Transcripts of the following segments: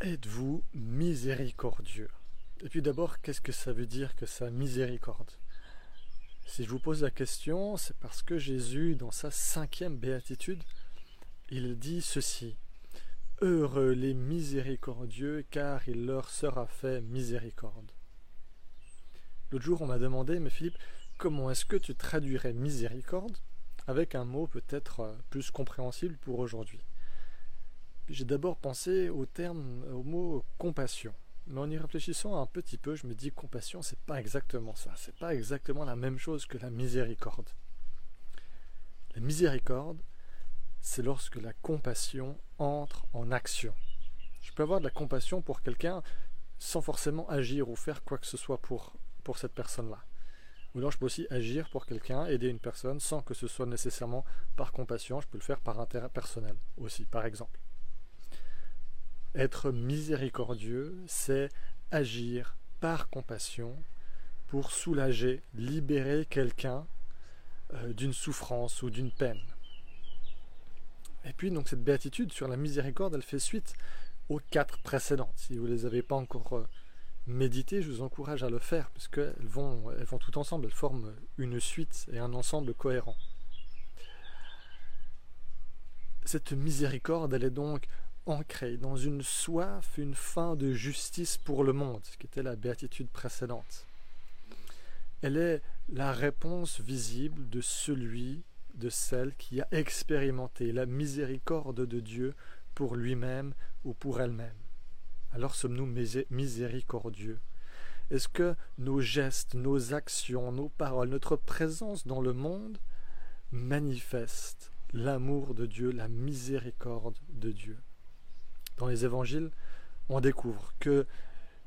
Êtes-vous miséricordieux? Et puis d'abord, qu'est-ce que ça veut dire que ça miséricorde? Si je vous pose la question, c'est parce que Jésus, dans sa cinquième béatitude, il dit ceci. Heureux les miséricordieux, car il leur sera fait miséricorde. L'autre jour, on m'a demandé, mais Philippe, comment est-ce que tu traduirais miséricorde avec un mot peut-être euh, plus compréhensible pour aujourd'hui? J'ai d'abord pensé au terme, au mot compassion. Mais en y réfléchissant un petit peu, je me dis compassion, c'est pas exactement ça. C'est pas exactement la même chose que la miséricorde. La miséricorde, c'est lorsque la compassion entre en action. Je peux avoir de la compassion pour quelqu'un sans forcément agir ou faire quoi que ce soit pour, pour cette personne-là. Ou alors je peux aussi agir pour quelqu'un, aider une personne sans que ce soit nécessairement par compassion, je peux le faire par intérêt personnel aussi, par exemple. Être miséricordieux, c'est agir par compassion pour soulager, libérer quelqu'un euh, d'une souffrance ou d'une peine. Et puis donc cette béatitude sur la miséricorde, elle fait suite aux quatre précédentes. Si vous ne les avez pas encore euh, méditées, je vous encourage à le faire, puisqu'elles vont, elles vont tout ensemble, elles forment une suite et un ensemble cohérent. Cette miséricorde, elle est donc ancrée dans une soif, une faim de justice pour le monde, ce qui était la béatitude précédente. Elle est la réponse visible de celui, de celle qui a expérimenté la miséricorde de Dieu pour lui-même ou pour elle-même. Alors sommes-nous miséricordieux? Est-ce que nos gestes, nos actions, nos paroles, notre présence dans le monde manifestent l'amour de Dieu, la miséricorde de Dieu? Dans les évangiles, on découvre que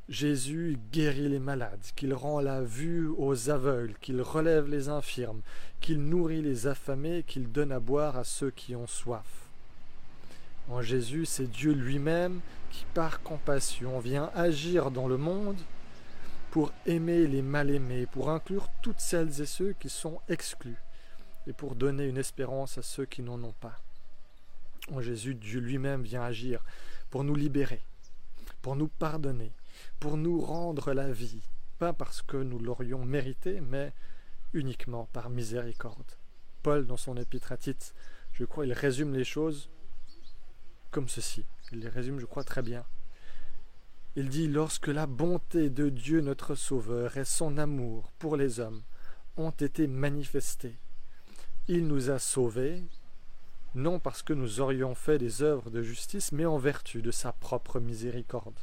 Jésus guérit les malades, qu'il rend la vue aux aveugles, qu'il relève les infirmes, qu'il nourrit les affamés, qu'il donne à boire à ceux qui ont soif. En Jésus, c'est Dieu lui-même qui, par compassion, vient agir dans le monde pour aimer les mal-aimés, pour inclure toutes celles et ceux qui sont exclus, et pour donner une espérance à ceux qui n'en ont pas. En Jésus, Dieu lui-même vient agir pour nous libérer, pour nous pardonner, pour nous rendre la vie, pas parce que nous l'aurions mérité, mais uniquement par miséricorde. Paul, dans son épître à Tite, je crois, il résume les choses comme ceci. Il les résume, je crois, très bien. Il dit Lorsque la bonté de Dieu notre Sauveur et son amour pour les hommes ont été manifestés, il nous a sauvés non parce que nous aurions fait des œuvres de justice, mais en vertu de sa propre miséricorde.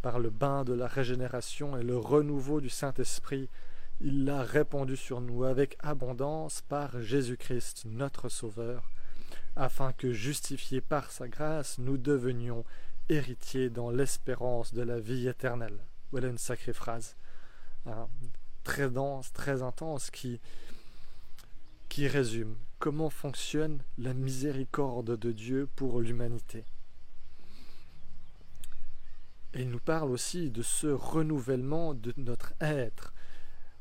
Par le bain de la régénération et le renouveau du Saint-Esprit, il l'a répandu sur nous avec abondance par Jésus-Christ, notre Sauveur, afin que, justifiés par sa grâce, nous devenions héritiers dans l'espérance de la vie éternelle. Voilà une sacrée phrase, hein, très dense, très intense, qui, qui résume comment fonctionne la miséricorde de Dieu pour l'humanité. Et il nous parle aussi de ce renouvellement de notre être,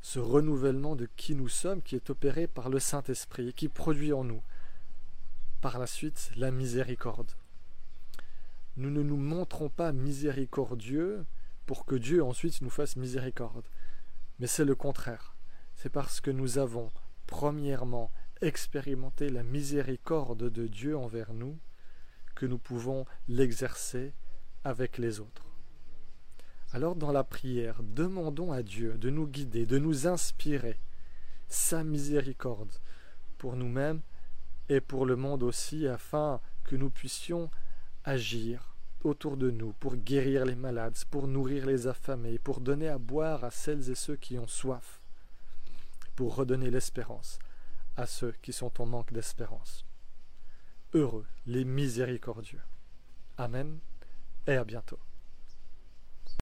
ce renouvellement de qui nous sommes qui est opéré par le Saint-Esprit et qui produit en nous, par la suite, la miséricorde. Nous ne nous montrons pas miséricordieux pour que Dieu ensuite nous fasse miséricorde, mais c'est le contraire. C'est parce que nous avons, premièrement, expérimenter la miséricorde de Dieu envers nous que nous pouvons l'exercer avec les autres. Alors dans la prière, demandons à Dieu de nous guider, de nous inspirer sa miséricorde pour nous-mêmes et pour le monde aussi, afin que nous puissions agir autour de nous pour guérir les malades, pour nourrir les affamés, pour donner à boire à celles et ceux qui ont soif, pour redonner l'espérance à ceux qui sont en manque d'espérance. Heureux les miséricordieux. Amen et à bientôt.